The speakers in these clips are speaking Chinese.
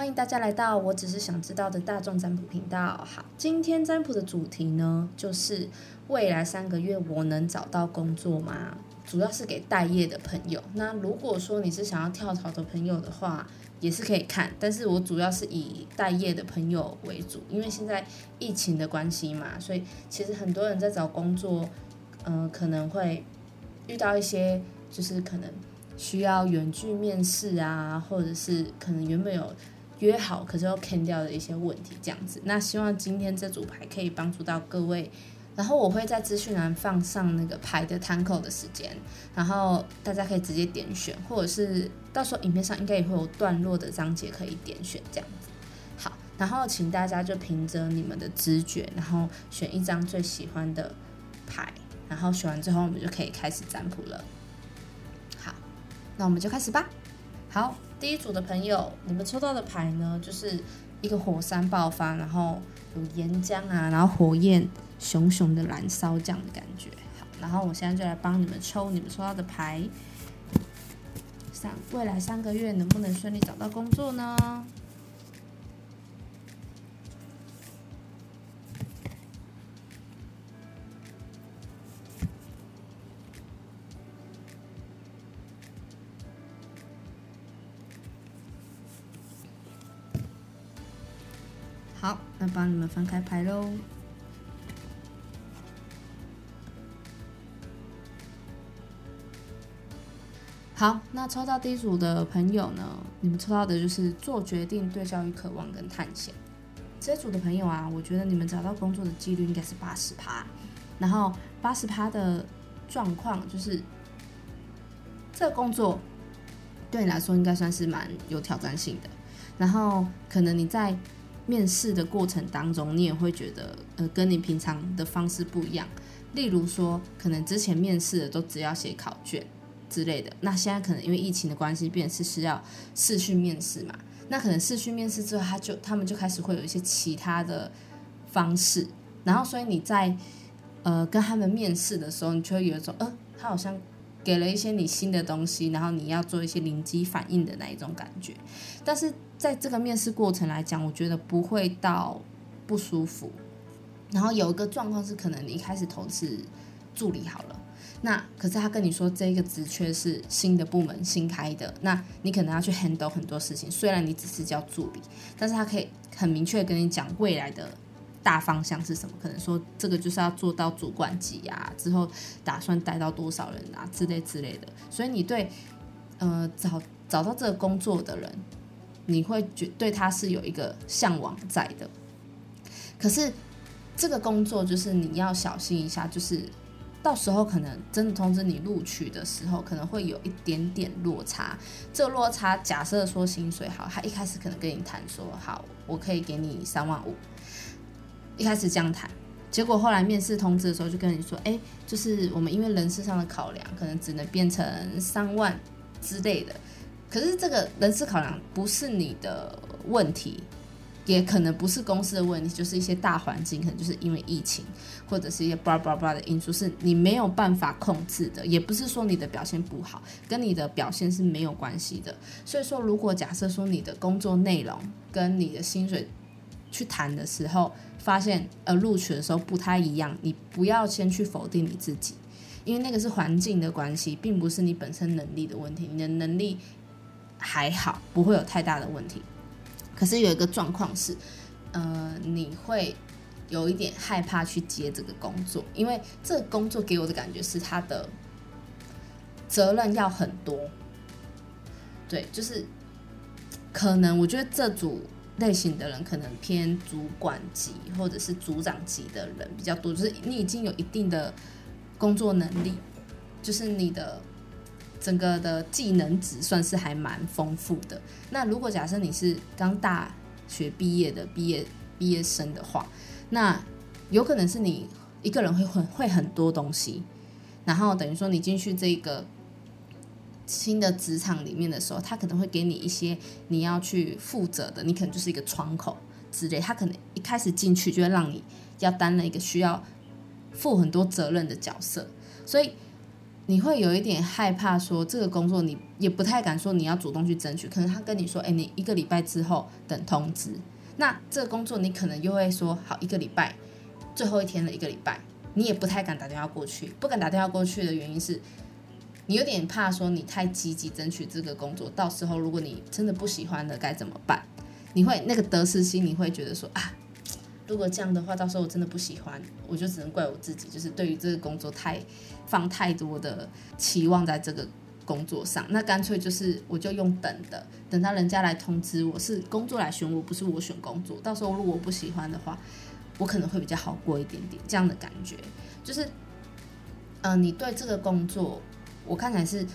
欢迎大家来到我只是想知道的大众占卜频道。好，今天占卜的主题呢，就是未来三个月我能找到工作吗？主要是给待业的朋友。那如果说你是想要跳槽的朋友的话，也是可以看。但是我主要是以待业的朋友为主，因为现在疫情的关系嘛，所以其实很多人在找工作，嗯，可能会遇到一些就是可能需要远距面试啊，或者是可能原本有。约好可是又 can 掉的一些问题，这样子。那希望今天这组牌可以帮助到各位。然后我会在资讯栏放上那个牌的摊口的时间，然后大家可以直接点选，或者是到时候影片上应该也会有段落的章节可以点选这样子。好，然后请大家就凭着你们的直觉，然后选一张最喜欢的牌，然后选完之后我们就可以开始占卜了。好，那我们就开始吧。好。第一组的朋友，你们抽到的牌呢，就是一个火山爆发，然后有岩浆啊，然后火焰熊熊的燃烧这样的感觉。好，然后我现在就来帮你们抽你们抽到的牌，三未来三个月能不能顺利找到工作呢？那帮你们翻开牌喽。好，那抽到第一组的朋友呢？你们抽到的就是做决定、对教育渴望跟探险。这组的朋友啊，我觉得你们找到工作的几率应该是八十趴。然后八十趴的状况就是，这工作对你来说应该算是蛮有挑战性的。然后可能你在面试的过程当中，你也会觉得，呃，跟你平常的方式不一样。例如说，可能之前面试的都只要写考卷之类的，那现在可能因为疫情的关系，变是是要视讯面试嘛。那可能视讯面试之后，他就他们就开始会有一些其他的方式。然后，所以你在呃跟他们面试的时候，你就会有一种，呃，他好像给了一些你新的东西，然后你要做一些灵机反应的那一种感觉。但是在这个面试过程来讲，我觉得不会到不舒服。然后有一个状况是，可能你一开始投是助理好了，那可是他跟你说这个职缺是新的部门新开的，那你可能要去 handle 很多事情。虽然你只是叫助理，但是他可以很明确跟你讲未来的大方向是什么。可能说这个就是要做到主管级啊，之后打算带到多少人啊之类之类的。所以你对呃找找到这个工作的人。你会觉对他是有一个向往在的，可是这个工作就是你要小心一下，就是到时候可能真的通知你录取的时候，可能会有一点点落差。这个落差，假设说薪水好，他一开始可能跟你谈说好，我可以给你三万五，一开始这样谈，结果后来面试通知的时候就跟你说，哎，就是我们因为人事上的考量，可能只能变成三万之类的。可是这个人事考量不是你的问题，也可能不是公司的问题，就是一些大环境，可能就是因为疫情或者是一些叭叭叭的因素，是你没有办法控制的。也不是说你的表现不好，跟你的表现是没有关系的。所以说，如果假设说你的工作内容跟你的薪水去谈的时候，发现呃录取的时候不太一样，你不要先去否定你自己，因为那个是环境的关系，并不是你本身能力的问题，你的能力。还好，不会有太大的问题。可是有一个状况是，呃，你会有一点害怕去接这个工作，因为这个工作给我的感觉是他的责任要很多。对，就是可能我觉得这组类型的人可能偏主管级或者是组长级的人比较多，就是你已经有一定的工作能力，就是你的。整个的技能值算是还蛮丰富的。那如果假设你是刚大学毕业的毕业毕业生的话，那有可能是你一个人会会会很多东西，然后等于说你进去这个新的职场里面的时候，他可能会给你一些你要去负责的，你可能就是一个窗口之类，他可能一开始进去就会让你要担任一个需要负很多责任的角色，所以。你会有一点害怕，说这个工作你也不太敢说你要主动去争取，可能他跟你说，哎，你一个礼拜之后等通知。那这个工作你可能又会说，好，一个礼拜最后一天的，一个礼拜，你也不太敢打电话过去。不敢打电话过去的原因是，你有点怕说你太积极争取这个工作，到时候如果你真的不喜欢了该怎么办？你会那个得失心，你会觉得说啊，如果这样的话，到时候我真的不喜欢，我就只能怪我自己，就是对于这个工作太放太多的期望在这个工作上。那干脆就是我就用等的，等到人家来通知我是工作来选我，不是我选工作。到时候如果我不喜欢的话，我可能会比较好过一点点。这样的感觉就是，嗯，你对这个工作，我看起来是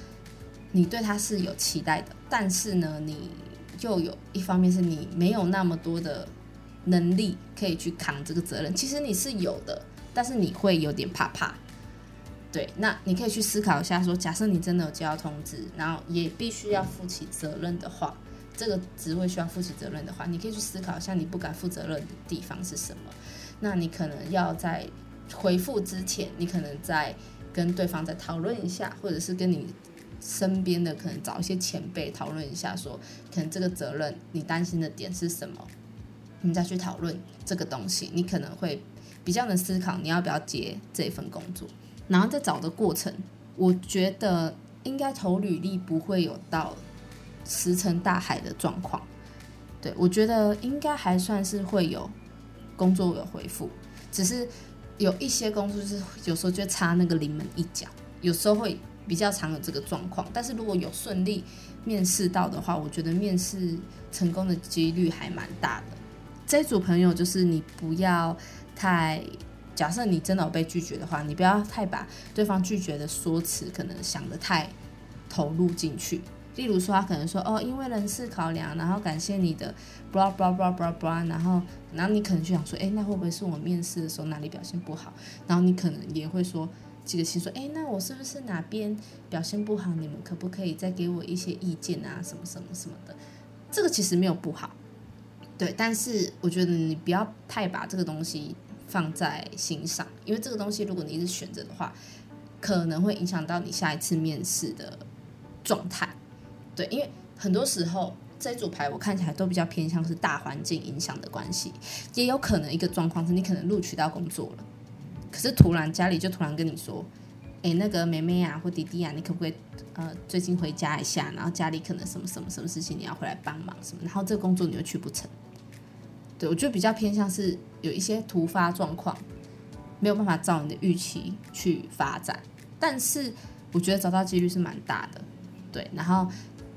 你对他是有期待的，但是呢，你。就有一方面是你没有那么多的能力可以去扛这个责任，其实你是有的，但是你会有点怕怕。对，那你可以去思考一下，说假设你真的有接到通知，然后也必须要负起责任的话，这个职位需要负起责任的话，你可以去思考一下你不敢负责任的地方是什么。那你可能要在回复之前，你可能在跟对方再讨论一下，或者是跟你。身边的可能找一些前辈讨论一下，说可能这个责任你担心的点是什么，你再去讨论这个东西，你可能会比较能思考你要不要接这份工作。然后在找的过程，我觉得应该投履历不会有到石沉大海的状况。对我觉得应该还算是会有工作有回复，只是有一些公司是有时候就差那个临门一脚，有时候会。比较常有这个状况，但是如果有顺利面试到的话，我觉得面试成功的几率还蛮大的。这组朋友就是你不要太，假设你真的有被拒绝的话，你不要太把对方拒绝的说辞可能想的太投入进去。例如说，他可能说哦，因为人事考量，然后感谢你的，blah blah blah blah blah，然后然后你可能就想说，哎，那会不会是我面试的时候哪里表现不好？然后你可能也会说。几个心说，哎，那我是不是哪边表现不好？你们可不可以再给我一些意见啊？什么什么什么的，这个其实没有不好，对。但是我觉得你不要太把这个东西放在心上，因为这个东西如果你一直选择的话，可能会影响到你下一次面试的状态。对，因为很多时候这组牌我看起来都比较偏向是大环境影响的关系，也有可能一个状况是你可能录取到工作了。可是突然家里就突然跟你说，哎，那个妹妹啊或弟弟啊，你可不可以呃最近回家一下？然后家里可能什么什么什么事情你要回来帮忙什么？然后这个工作你又去不成。对我觉得比较偏向是有一些突发状况，没有办法照你的预期去发展。但是我觉得找到几率是蛮大的。对，然后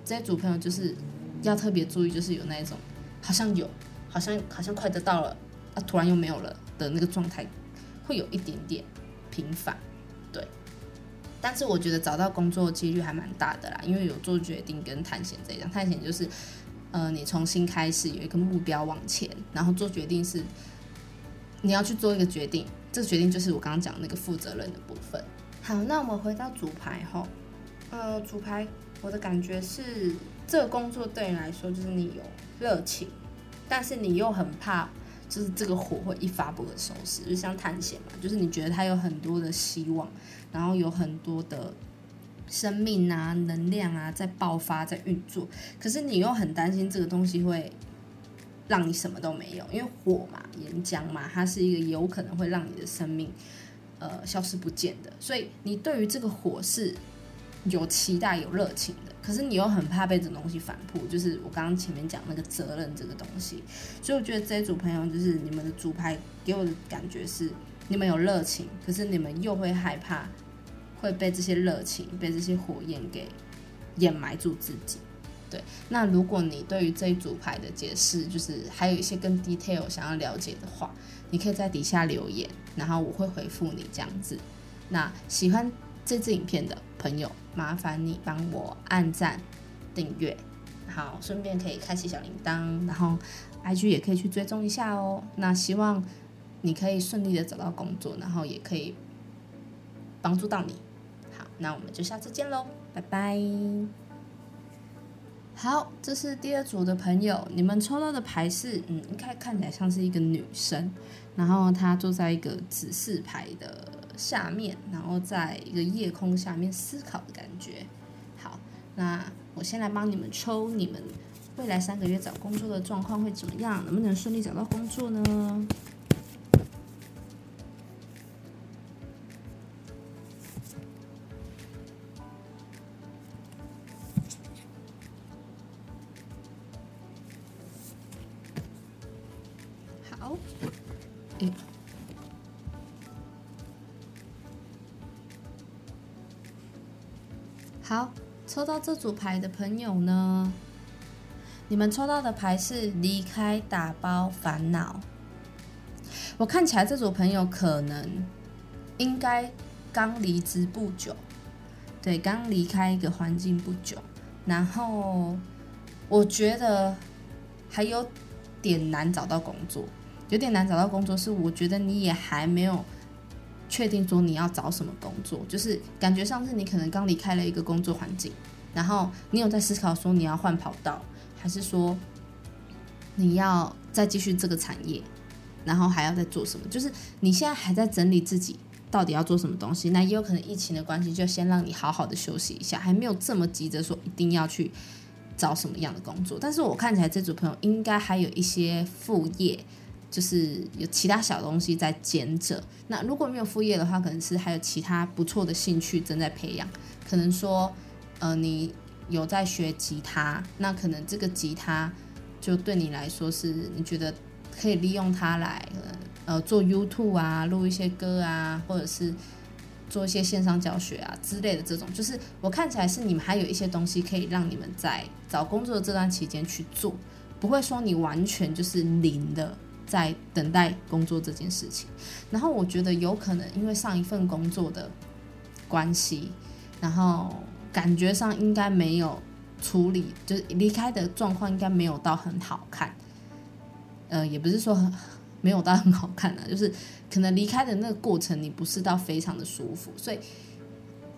这些组朋友就是要特别注意，就是有那种好像有，好像好像快得到了，啊突然又没有了的那个状态。会有一点点频繁，对，但是我觉得找到工作几率还蛮大的啦，因为有做决定跟探险这一样。探险就是，呃，你重新开始有一个目标往前，然后做决定是你要去做一个决定，这个决定就是我刚刚讲那个负责任的部分。好，那我们回到主牌后，呃，主牌我的感觉是这个工作对你来说就是你有热情，但是你又很怕。就是这个火会一发不可收拾，就像探险嘛，就是你觉得它有很多的希望，然后有很多的生命啊、能量啊在爆发、在运作，可是你又很担心这个东西会让你什么都没有，因为火嘛、岩浆嘛，它是一个有可能会让你的生命呃消失不见的，所以你对于这个火是有期待、有热情的。可是你又很怕被这东西反扑，就是我刚刚前面讲那个责任这个东西，所以我觉得这一组朋友就是你们的主牌给我的感觉是，你们有热情，可是你们又会害怕会被这些热情、被这些火焰给掩埋住自己。对，那如果你对于这一组牌的解释，就是还有一些更 detail 想要了解的话，你可以在底下留言，然后我会回复你这样子。那喜欢。这支影片的朋友，麻烦你帮我按赞、订阅，好，顺便可以开启小铃铛，然后 IG 也可以去追踪一下哦。那希望你可以顺利的找到工作，然后也可以帮助到你。好，那我们就下次见喽，拜拜。好，这是第二组的朋友，你们抽到的牌是，嗯，应该看起来像是一个女生，然后她坐在一个指示牌的。下面，然后在一个夜空下面思考的感觉。好，那我先来帮你们抽，你们未来三个月找工作的状况会怎么样？能不能顺利找到工作呢？好，诶。好，抽到这组牌的朋友呢，你们抽到的牌是离开、打包、烦恼。我看起来这组朋友可能应该刚离职不久，对，刚离开一个环境不久，然后我觉得还有点难找到工作，有点难找到工作，是我觉得你也还没有。确定说你要找什么工作，就是感觉上是你可能刚离开了一个工作环境，然后你有在思考说你要换跑道，还是说你要再继续这个产业，然后还要再做什么？就是你现在还在整理自己到底要做什么东西。那也有可能疫情的关系，就先让你好好的休息一下，还没有这么急着说一定要去找什么样的工作。但是我看起来这组朋友应该还有一些副业。就是有其他小东西在兼着。那如果没有副业的话，可能是还有其他不错的兴趣正在培养。可能说，呃，你有在学吉他，那可能这个吉他就对你来说是你觉得可以利用它来呃做 YouTube 啊，录一些歌啊，或者是做一些线上教学啊之类的这种。就是我看起来是你们还有一些东西可以让你们在找工作的这段期间去做，不会说你完全就是零的。在等待工作这件事情，然后我觉得有可能因为上一份工作的关系，然后感觉上应该没有处理，就是离开的状况应该没有到很好看，呃，也不是说很没有到很好看啊，就是可能离开的那个过程你不是到非常的舒服，所以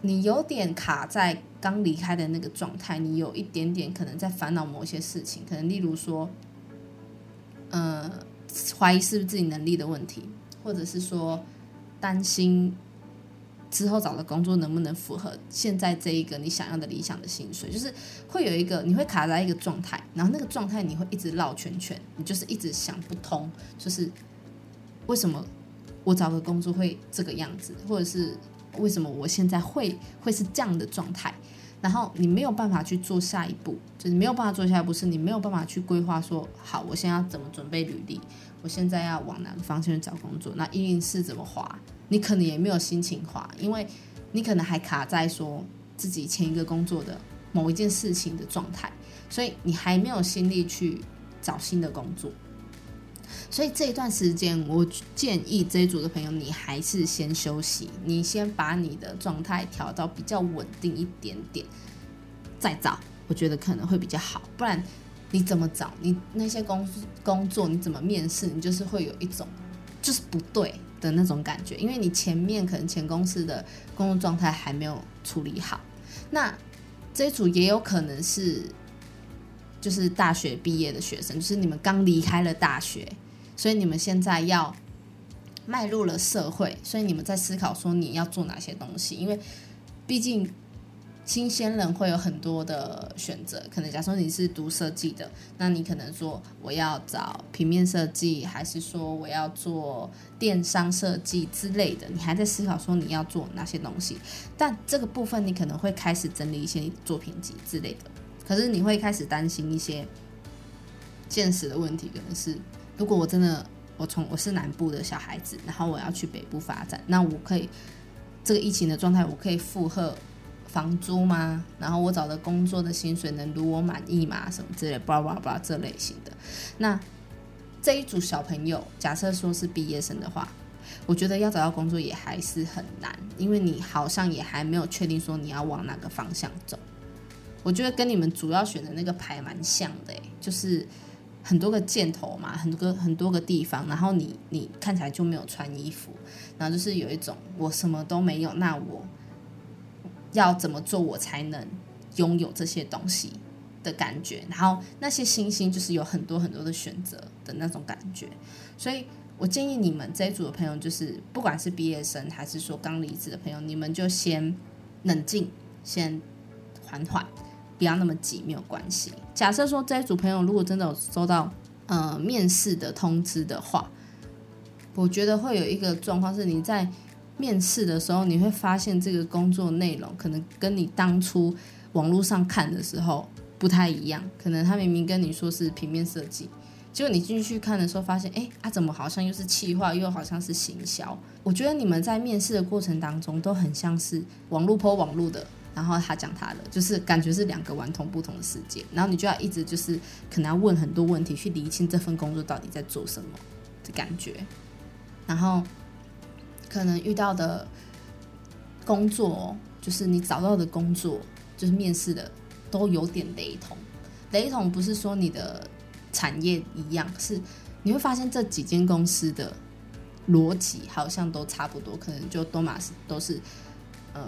你有点卡在刚离开的那个状态，你有一点点可能在烦恼某些事情，可能例如说，呃。怀疑是不是自己能力的问题，或者是说担心之后找的工作能不能符合现在这一个你想要的理想的薪水，就是会有一个你会卡在一个状态，然后那个状态你会一直绕圈圈，你就是一直想不通，就是为什么我找个工作会这个样子，或者是为什么我现在会会是这样的状态。然后你没有办法去做下一步，就是没有办法做下一步，是你没有办法去规划说，好，我现在要怎么准备履历，我现在要往哪个方向去找工作，那一零四怎么划，你可能也没有心情划，因为你可能还卡在说自己前一个工作的某一件事情的状态，所以你还没有心力去找新的工作。所以这一段时间，我建议这一组的朋友，你还是先休息，你先把你的状态调到比较稳定一点点，再找，我觉得可能会比较好。不然你怎么找？你那些工工作你怎么面试？你就是会有一种就是不对的那种感觉，因为你前面可能前公司的工作状态还没有处理好。那这一组也有可能是就是大学毕业的学生，就是你们刚离开了大学。所以你们现在要迈入了社会，所以你们在思考说你要做哪些东西，因为毕竟新鲜人会有很多的选择。可能假说你是读设计的，那你可能说我要找平面设计，还是说我要做电商设计之类的。你还在思考说你要做哪些东西，但这个部分你可能会开始整理一些作品集之类的。可是你会开始担心一些现实的问题，可能是。如果我真的我从我是南部的小孩子，然后我要去北部发展，那我可以这个疫情的状态，我可以负荷房租吗？然后我找的工作的薪水能如我满意吗？什么之类，巴拉巴拉这类型的。那这一组小朋友，假设说是毕业生的话，我觉得要找到工作也还是很难，因为你好像也还没有确定说你要往哪个方向走。我觉得跟你们主要选的那个牌蛮像的，就是。很多个箭头嘛，很多个很多个地方，然后你你看起来就没有穿衣服，然后就是有一种我什么都没有，那我要怎么做我才能拥有这些东西的感觉？然后那些星星就是有很多很多的选择的那种感觉，所以我建议你们这一组的朋友，就是不管是毕业生还是说刚离职的朋友，你们就先冷静，先缓缓，不要那么急，没有关系。假设说这一组朋友如果真的有收到呃面试的通知的话，我觉得会有一个状况是，你在面试的时候，你会发现这个工作内容可能跟你当初网络上看的时候不太一样，可能他明明跟你说是平面设计。结果你进去看的时候，发现，哎，啊，怎么好像又是企划，又好像是行销？我觉得你们在面试的过程当中，都很像是网络泼网络的，然后他讲他的，就是感觉是两个完全不同的世界。然后你就要一直就是可能要问很多问题，去理清这份工作到底在做什么的感觉。然后可能遇到的工作，就是你找到的工作，就是面试的，都有点雷同。雷同不是说你的。产业一样是，你会发现这几间公司的逻辑好像都差不多，可能就多玛斯都是呃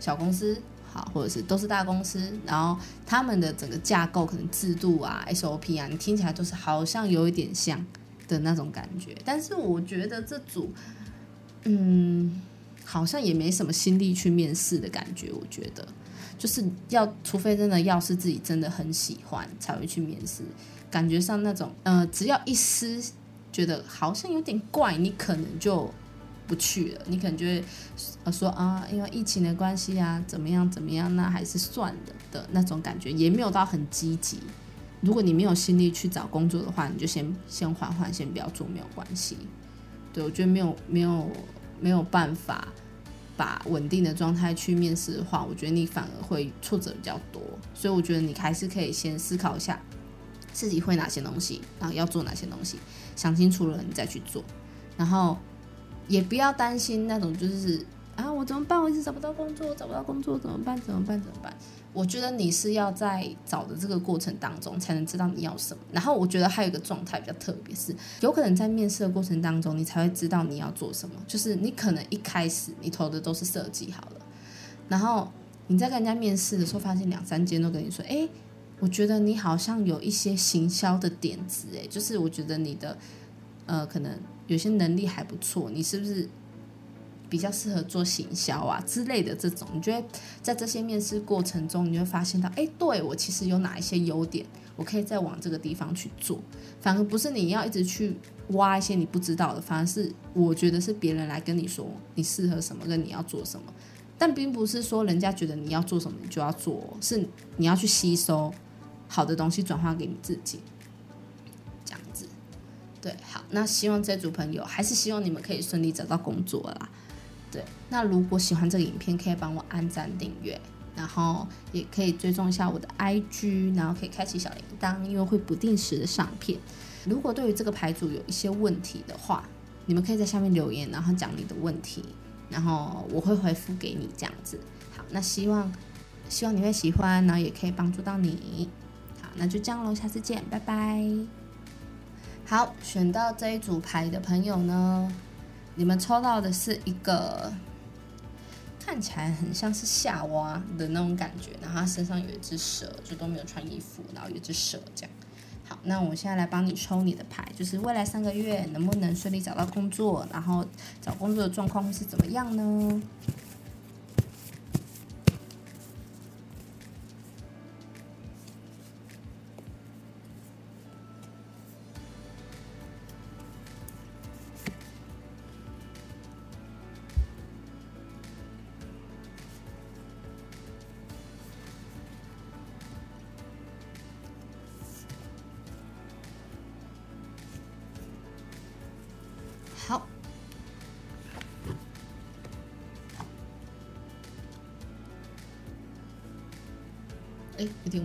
小公司好，或者是都是大公司，然后他们的整个架构可能制度啊 SOP 啊，你听起来都是好像有一点像的那种感觉。但是我觉得这组嗯好像也没什么心力去面试的感觉，我觉得就是要除非真的要是自己真的很喜欢才会去面试。感觉上那种，呃，只要一丝觉得好像有点怪，你可能就不去了。你可能就会呃说啊，因为疫情的关系啊，怎么样怎么样，那还是算了的那种感觉，也没有到很积极。如果你没有心力去找工作的话，你就先先缓缓，先不要做，没有关系。对我觉得没有没有没有办法把稳定的状态去面试的话，我觉得你反而会挫折比较多。所以我觉得你还是可以先思考一下。自己会哪些东西，然后要做哪些东西，想清楚了你再去做，然后也不要担心那种就是啊我怎么办？我一直找不到工作，找不到工作怎么办？怎么办？怎么办？我觉得你是要在找的这个过程当中才能知道你要什么。然后我觉得还有一个状态比较特别，是有可能在面试的过程当中，你才会知道你要做什么。就是你可能一开始你投的都是设计好了，然后你在跟人家面试的时候，发现两三间都跟你说，哎。我觉得你好像有一些行销的点子，诶，就是我觉得你的，呃，可能有些能力还不错，你是不是比较适合做行销啊之类的这种？你觉得在这些面试过程中，你会发现到，哎，对我其实有哪一些优点，我可以再往这个地方去做。反而不是你要一直去挖一些你不知道的，反而是我觉得是别人来跟你说你适合什么，跟你要做什么，但并不是说人家觉得你要做什么你就要做，是你要去吸收。好的东西转化给你自己，对，好，那希望这组朋友还是希望你们可以顺利找到工作啦。对，那如果喜欢这个影片，可以帮我按赞订阅，然后也可以追踪一下我的 IG，然后可以开启小铃铛，因为会不定时的上片。如果对于这个牌组有一些问题的话，你们可以在下面留言，然后讲你的问题，然后我会回复给你这样子。好，那希望希望你会喜欢，然后也可以帮助到你。好那就这样喽，下次见，拜拜。好，选到这一组牌的朋友呢，你们抽到的是一个看起来很像是夏娃的那种感觉，然后他身上有一只蛇，就都没有穿衣服，然后有一只蛇这样。好，那我现在来帮你抽你的牌，就是未来三个月能不能顺利找到工作，然后找工作的状况会是怎么样呢？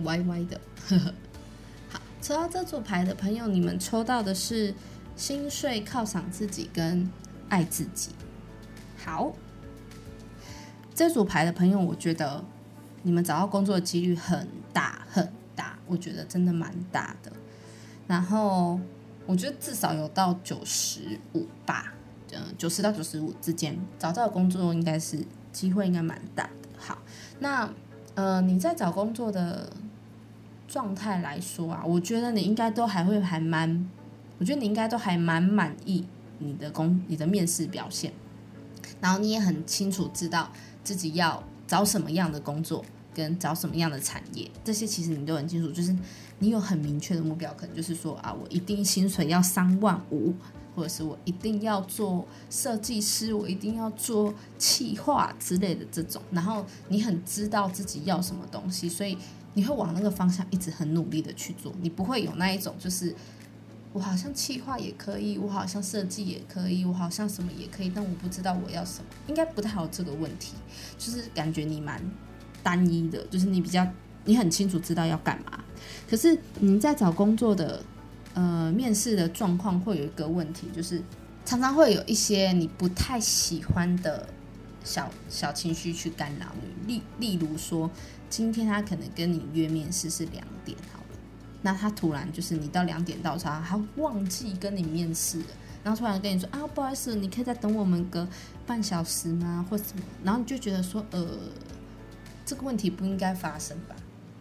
歪歪的。呵 呵好，抽到这组牌的朋友，你们抽到的是心碎、犒赏自己跟爱自己。好，这组牌的朋友，我觉得你们找到工作的几率很大很大，我觉得真的蛮大的。然后。我觉得至少有到九十五吧，嗯，九十到九十五之间找到工作应该是机会应该蛮大的。好，那呃你在找工作的状态来说啊，我觉得你应该都还会还蛮，我觉得你应该都还蛮满意你的工你的面试表现，然后你也很清楚知道自己要找什么样的工作，跟找什么样的产业，这些其实你都很清楚，就是你有很明确的目标，可能就是说啊，我一定薪水要三万五。或者是我一定要做设计师，我一定要做企划之类的这种，然后你很知道自己要什么东西，所以你会往那个方向一直很努力的去做，你不会有那一种就是我好像企划也可以，我好像设计也可以，我好像什么也可以，但我不知道我要什么，应该不太有这个问题，就是感觉你蛮单一的，就是你比较你很清楚知道要干嘛，可是你在找工作的。呃，面试的状况会有一个问题，就是常常会有一些你不太喜欢的小小情绪去干扰你。例例如说，今天他可能跟你约面试是两点好了，那他突然就是你到两点到他，他忘记跟你面试了，然后突然跟你说啊，不好意思，你可以再等我们个半小时吗？或什么？然后你就觉得说，呃，这个问题不应该发生吧？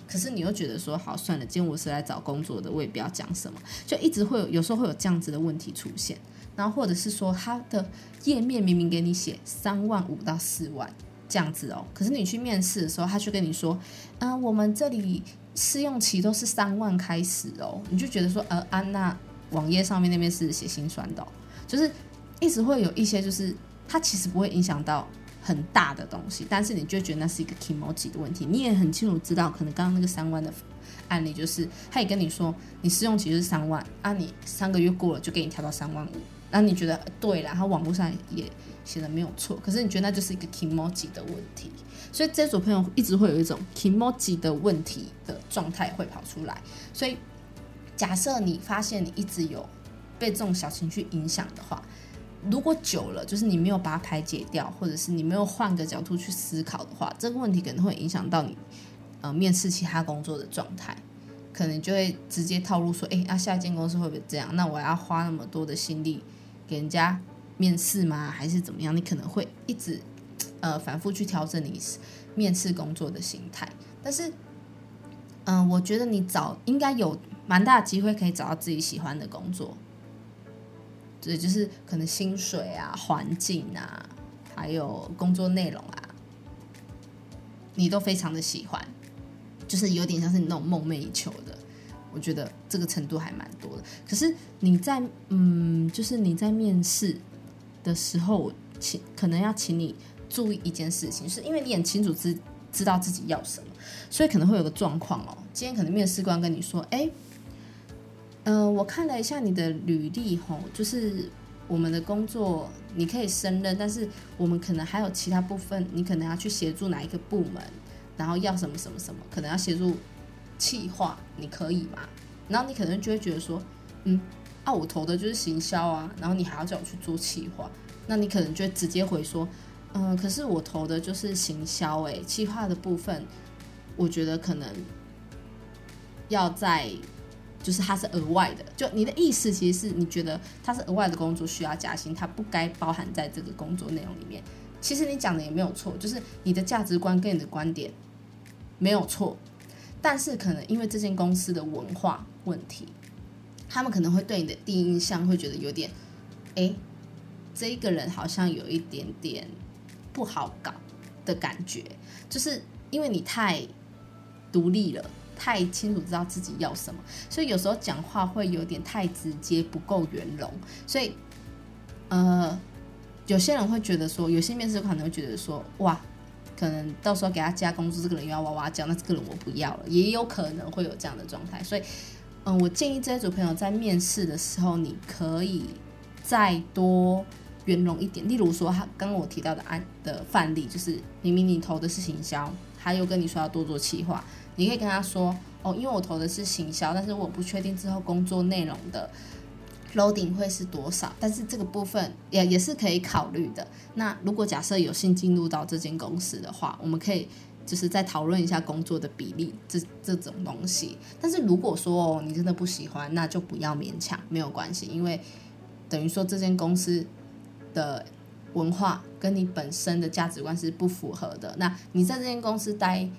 可是你又觉得说好算了，今天我是来找工作的，我也不要讲什么，就一直会有有时候会有这样子的问题出现，然后或者是说他的页面明明给你写三万五到四万这样子哦，可是你去面试的时候，他却跟你说，嗯，我们这里试用期都是三万开始哦，你就觉得说，呃，安娜网页上面那边是写心酸的，就是一直会有一些，就是它其实不会影响到。很大的东西，但是你就觉得那是一个 emoji 的问题。你也很清楚知道，可能刚刚那个三万的案例，就是他也跟你说，你试用期就是三万，啊，你三个月过了就给你调到三万五，那你觉得对了，然后网络上也写的没有错，可是你觉得那就是一个 emoji 的问题，所以这组朋友一直会有一种 emoji 的问题的状态会跑出来。所以假设你发现你一直有被这种小情绪影响的话，如果久了，就是你没有把它排解掉，或者是你没有换个角度去思考的话，这个问题可能会影响到你呃面试其他工作的状态，可能就会直接套路说，哎，那下一间公司会不会这样？那我要花那么多的心力给人家面试吗？还是怎么样？你可能会一直呃反复去调整你面试工作的心态。但是，嗯，我觉得你找应该有蛮大的机会可以找到自己喜欢的工作。对，就是可能薪水啊、环境啊，还有工作内容啊，你都非常的喜欢，就是有点像是你那种梦寐以求的。我觉得这个程度还蛮多的。可是你在嗯，就是你在面试的时候，请可能要请你注意一件事情，是因为你很清楚知知道自己要什么，所以可能会有个状况哦。今天可能面试官跟你说，哎。嗯，我看了一下你的履历，吼，就是我们的工作你可以胜任，但是我们可能还有其他部分，你可能要去协助哪一个部门，然后要什么什么什么，可能要协助企划，你可以吗？然后你可能就会觉得说，嗯，啊，我投的就是行销啊，然后你还要叫我去做企划，那你可能就直接回说，嗯，可是我投的就是行销，诶，企划的部分，我觉得可能要在。就是它是额外的，就你的意思其实是你觉得它是额外的工作需要加薪，它不该包含在这个工作内容里面。其实你讲的也没有错，就是你的价值观跟你的观点没有错，但是可能因为这间公司的文化问题，他们可能会对你的第一印象会觉得有点，哎，这一个人好像有一点点不好搞的感觉，就是因为你太独立了。太清楚知道自己要什么，所以有时候讲话会有点太直接，不够圆融。所以，呃，有些人会觉得说，有些面试官可能会觉得说，哇，可能到时候给他加工资，这个人又要哇哇叫，那这个人我不要了，也有可能会有这样的状态。所以，嗯，我建议这一组朋友在面试的时候，你可以再多圆融一点。例如说，他刚刚我提到的案的范例，就是明明你投的是行销，他又跟你说要多做企划。你可以跟他说哦，因为我投的是行销，但是我不确定之后工作内容的 loading 会是多少，但是这个部分也也是可以考虑的。那如果假设有幸进入到这间公司的话，我们可以就是再讨论一下工作的比例这这种东西。但是如果说哦你真的不喜欢，那就不要勉强，没有关系，因为等于说这间公司的文化跟你本身的价值观是不符合的。那你在这间公司待。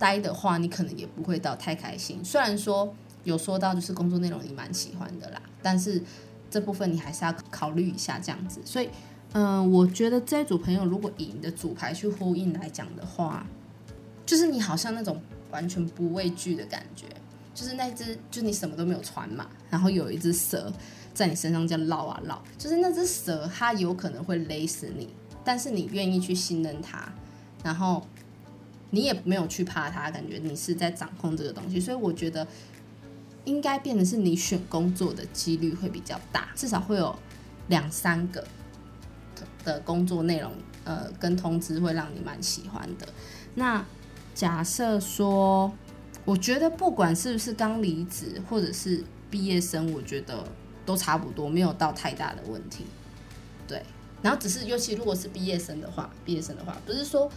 待的话，你可能也不会到太开心。虽然说有说到就是工作内容你蛮喜欢的啦，但是这部分你还是要考虑一下这样子。所以，嗯，我觉得这组朋友如果以你的主牌去呼应来讲的话，就是你好像那种完全不畏惧的感觉，就是那只，就你什么都没有穿嘛，然后有一只蛇在你身上这样绕啊绕，就是那只蛇它有可能会勒死你，但是你愿意去信任它，然后你也没有去怕它，感觉你是在掌控这个东西，所以我觉得。应该变的是你选工作的几率会比较大，至少会有两三个的工作内容，呃，跟通知会让你蛮喜欢的。那假设说，我觉得不管是不是刚离职或者是毕业生，我觉得都差不多，没有到太大的问题。对，然后只是尤其如果是毕业生的话，毕业生的话，不是说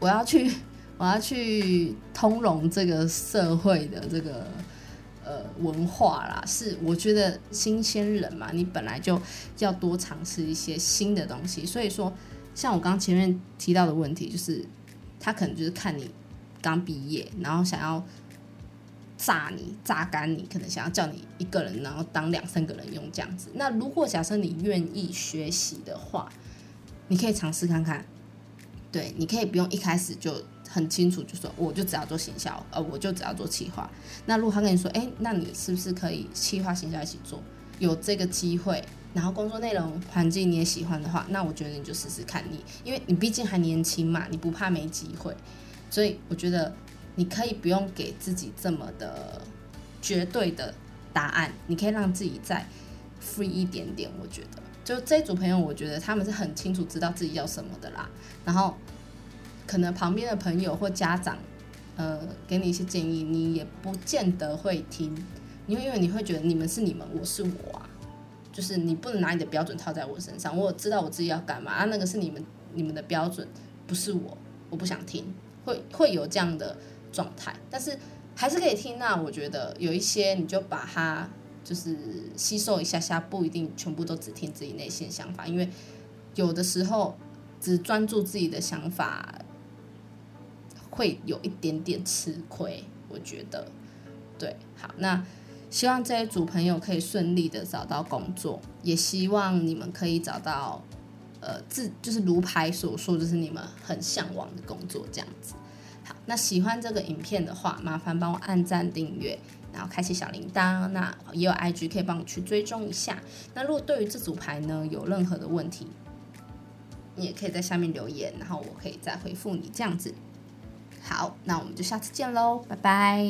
我要去我要去通融这个社会的这个。呃，文化啦，是我觉得新鲜人嘛，你本来就要多尝试一些新的东西。所以说，像我刚前面提到的问题，就是他可能就是看你刚毕业，然后想要榨你、榨干你，可能想要叫你一个人，然后当两三个人用这样子。那如果假设你愿意学习的话，你可以尝试看看。对，你可以不用一开始就。很清楚，就说我就只要做行销，呃，我就只要做企划。那如果他跟你说，哎，那你是不是可以企划、行销一起做？有这个机会，然后工作内容、环境你也喜欢的话，那我觉得你就试试看。你因为你毕竟还年轻嘛，你不怕没机会，所以我觉得你可以不用给自己这么的绝对的答案，你可以让自己再 free 一点点。我觉得，就这组朋友，我觉得他们是很清楚知道自己要什么的啦，然后。可能旁边的朋友或家长，呃，给你一些建议，你也不见得会听，因为因为你会觉得你们是你们，我是我啊，就是你不能拿你的标准套在我身上。我知道我自己要干嘛啊，那个是你们你们的标准，不是我，我不想听，会会有这样的状态，但是还是可以听。那我觉得有一些你就把它就是吸收一下下，不一定全部都只听自己内心想法，因为有的时候只专注自己的想法。会有一点点吃亏，我觉得，对，好，那希望这一组朋友可以顺利的找到工作，也希望你们可以找到，呃，自就是如牌所说，就是你们很向往的工作这样子。好，那喜欢这个影片的话，麻烦帮我按赞订阅，然后开启小铃铛。那也有 IG 可以帮我去追踪一下。那如果对于这组牌呢有任何的问题，你也可以在下面留言，然后我可以再回复你这样子。好，那我们就下次见喽，拜拜。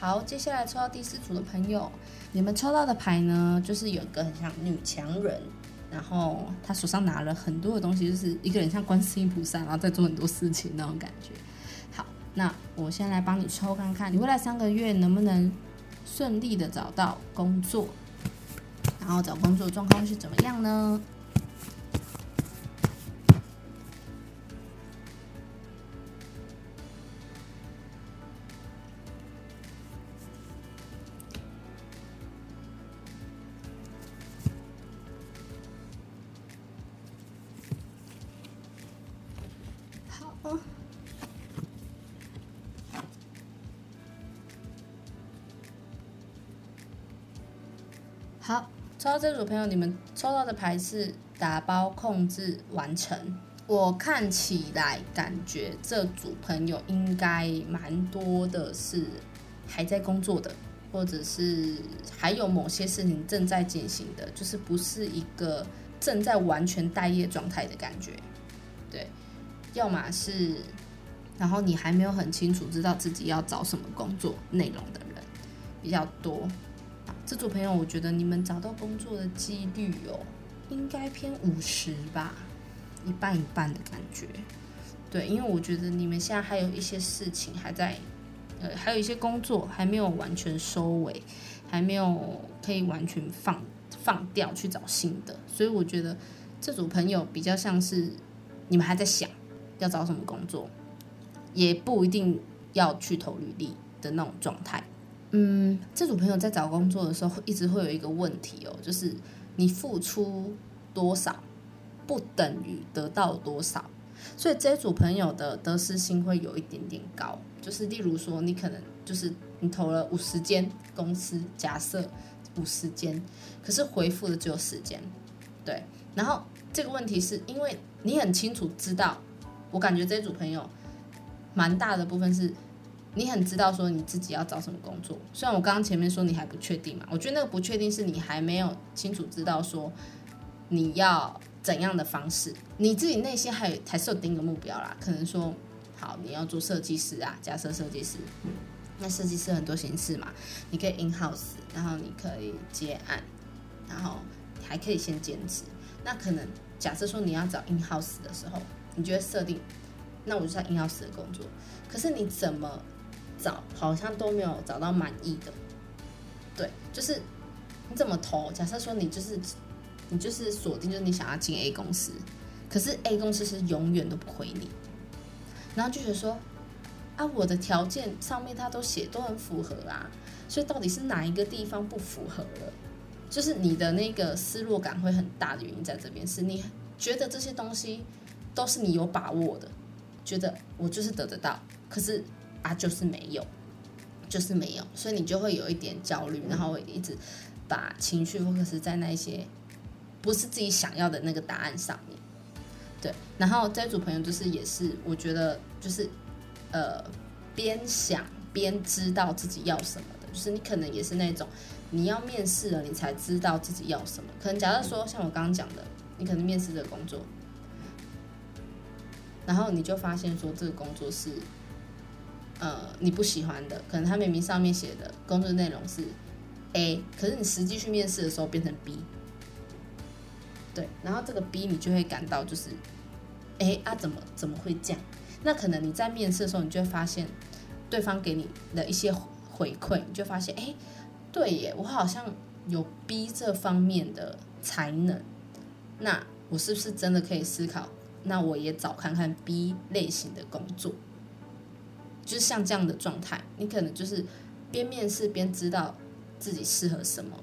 好，接下来抽到第四组的朋友，你们抽到的牌呢，就是有一个很像女强人，然后她手上拿了很多的东西，就是一个人像观世音菩萨，然后在做很多事情那种感觉。好，那我先来帮你抽看看，你未来三个月能不能顺利的找到工作，然后找工作状况是怎么样呢？这组朋友，你们抽到的牌是打包控制完成。我看起来感觉这组朋友应该蛮多的是还在工作的，或者是还有某些事情正在进行的，就是不是一个正在完全待业状态的感觉。对，要么是，然后你还没有很清楚知道自己要找什么工作内容的人比较多。这组朋友，我觉得你们找到工作的几率哦，应该偏五十吧，一半一半的感觉。对，因为我觉得你们现在还有一些事情还在，呃，还有一些工作还没有完全收尾，还没有可以完全放放掉去找新的，所以我觉得这组朋友比较像是你们还在想要找什么工作，也不一定要去投履历的那种状态。嗯，这组朋友在找工作的时候，会一直会有一个问题哦，就是你付出多少不等于得到多少，所以这组朋友的得失心会有一点点高。就是例如说，你可能就是你投了五十间公司，假设五十间，可是回复的只有十间，对。然后这个问题是因为你很清楚知道，我感觉这组朋友蛮大的部分是，你很知道说你自己要找什么工作。虽然我刚刚前面说你还不确定嘛，我觉得那个不确定是你还没有清楚知道说你要怎样的方式，你自己内心还还是有定个目标啦。可能说好你要做设计师啊，假设设计师，那设计师很多形式嘛，你可以 in house，然后你可以接案，然后你还可以先兼职。那可能假设说你要找 in house 的时候，你就会设定，那我就在 in house 的工作。可是你怎么找，好像都没有找到满意的。对，就是你怎么投？假设说你就是你就是锁定，就是你想要进 A 公司，可是 A 公司是永远都不回你，然后就觉得说啊，我的条件上面他都写都很符合啊，所以到底是哪一个地方不符合了？就是你的那个失落感会很大的原因在这边，是你觉得这些东西都是你有把握的，觉得我就是得得到，可是啊就是没有，就是没有，所以你就会有一点焦虑，然后一直把情绪 focus 在那些不是自己想要的那个答案上面。对，然后这组朋友就是也是，我觉得就是呃边想边知道自己要什么的，就是你可能也是那种。你要面试了，你才知道自己要什么。可能假设说，像我刚刚讲的，你可能面试这个工作，然后你就发现说这个工作是，呃，你不喜欢的。可能他明明上面写的工作内容是 A，可是你实际去面试的时候变成 B。对，然后这个 B 你就会感到就是，哎啊，怎么怎么会这样？那可能你在面试的时候，你就会发现对方给你的一些回馈，你就发现哎。对耶，我好像有 B 这方面的才能，那我是不是真的可以思考？那我也找看看 B 类型的工作，就是像这样的状态，你可能就是边面试边知道自己适合什么。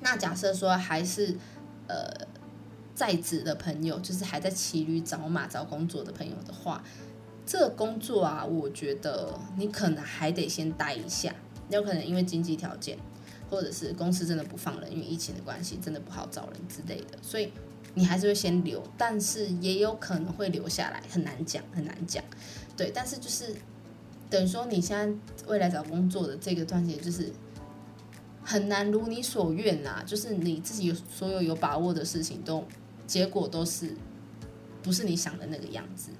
那假设说还是呃在职的朋友，就是还在骑驴找马找工作的朋友的话，这个工作啊，我觉得你可能还得先待一下。有可能因为经济条件，或者是公司真的不放人，因为疫情的关系，真的不好找人之类的，所以你还是会先留，但是也有可能会留下来，很难讲，很难讲。对，但是就是等于说你现在未来找工作的这个段节，就是很难如你所愿啦，就是你自己有所有有把握的事情，都结果都是不是你想的那个样子。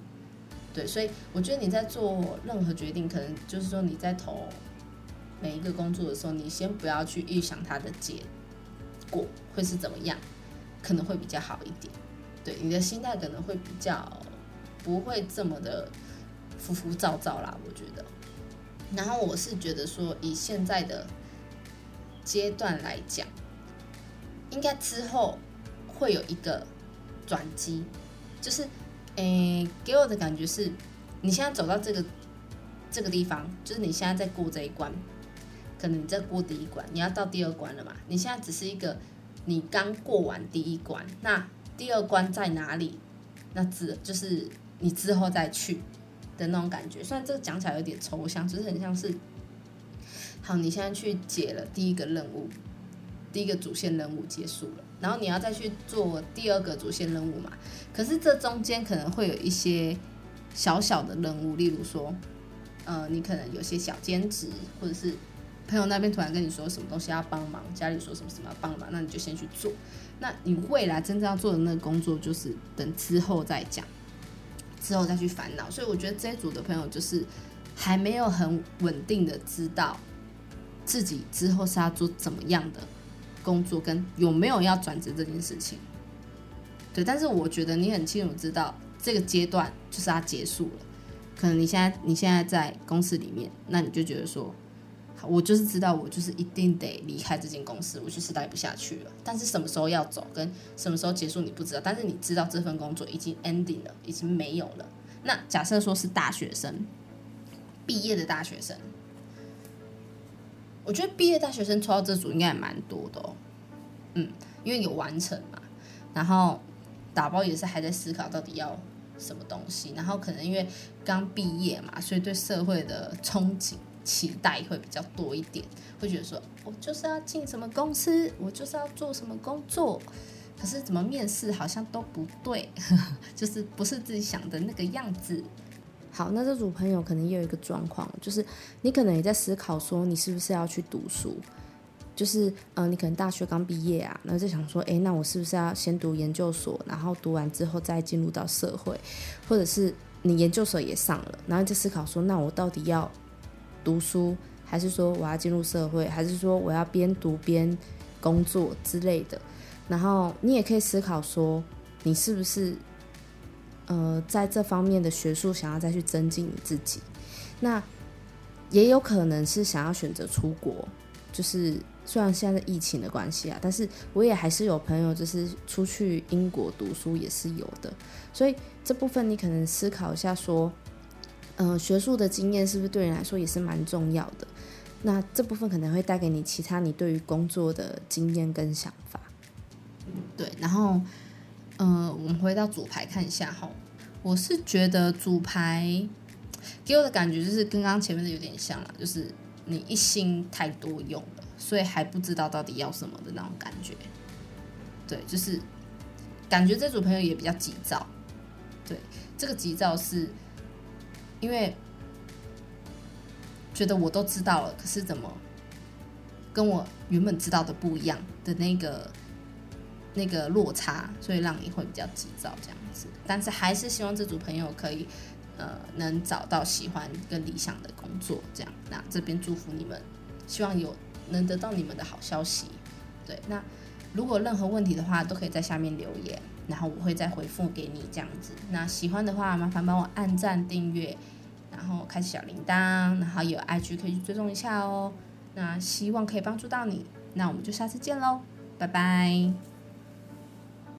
对，所以我觉得你在做任何决定，可能就是说你在投。每一个工作的时候，你先不要去预想它的结果会是怎么样，可能会比较好一点。对，你的心态可能会比较不会这么的浮浮躁躁啦，我觉得。然后我是觉得说，以现在的阶段来讲，应该之后会有一个转机，就是，诶，给我的感觉是，你现在走到这个这个地方，就是你现在在过这一关。可能你在过第一关，你要到第二关了嘛？你现在只是一个，你刚过完第一关，那第二关在哪里？那之就是你之后再去的那种感觉。虽然这个讲起来有点抽象，就是很像是，好，你现在去解了第一个任务，第一个主线任务结束了，然后你要再去做第二个主线任务嘛？可是这中间可能会有一些小小的任务，例如说，呃，你可能有些小兼职，或者是。朋友那边突然跟你说什么东西要帮忙，家里说什么什么要帮忙，那你就先去做。那你未来真正要做的那个工作，就是等之后再讲，之后再去烦恼。所以我觉得这一组的朋友就是还没有很稳定的知道自己之后是要做怎么样的工作，跟有没有要转职这件事情。对，但是我觉得你很清楚知道这个阶段就是要结束了。可能你现在你现在在公司里面，那你就觉得说。我就是知道，我就是一定得离开这间公司，我就是待不下去了。但是什么时候要走，跟什么时候结束，你不知道。但是你知道这份工作已经 ending 了，已经没有了。那假设说是大学生，毕业的大学生，我觉得毕业大学生抽到这组应该也蛮多的哦。嗯，因为有完成嘛，然后打包也是还在思考到底要什么东西，然后可能因为刚毕业嘛，所以对社会的憧憬。期待会比较多一点，会觉得说我就是要进什么公司，我就是要做什么工作，可是怎么面试好像都不对，就是不是自己想的那个样子。好，那这组朋友可能也有一个状况，就是你可能也在思考说，你是不是要去读书？就是，呃，你可能大学刚毕业啊，然后就想说，诶，那我是不是要先读研究所，然后读完之后再进入到社会，或者是你研究所也上了，然后就思考说，那我到底要读书，还是说我要进入社会，还是说我要边读边工作之类的？然后你也可以思考说，你是不是？呃，在这方面的学术想要再去增进你自己，那也有可能是想要选择出国。就是虽然现在疫情的关系啊，但是我也还是有朋友就是出去英国读书也是有的。所以这部分你可能思考一下，说，嗯，学术的经验是不是对你来说也是蛮重要的？那这部分可能会带给你其他你对于工作的经验跟想法。对，然后。嗯，我们回到主牌看一下哈。我是觉得主牌给我的感觉就是跟刚刚前面的有点像了，就是你一心太多用了，所以还不知道到底要什么的那种感觉。对，就是感觉这组朋友也比较急躁。对，这个急躁是因为觉得我都知道了，可是怎么跟我原本知道的不一样的那个。那个落差，所以让你会比较急躁这样子，但是还是希望这组朋友可以，呃，能找到喜欢跟理想的工作，这样。那这边祝福你们，希望有能得到你们的好消息。对，那如果任何问题的话，都可以在下面留言，然后我会再回复给你这样子。那喜欢的话，麻烦帮我按赞、订阅，然后开启小铃铛，然后有 IG 可以去追踪一下哦。那希望可以帮助到你，那我们就下次见喽，拜拜。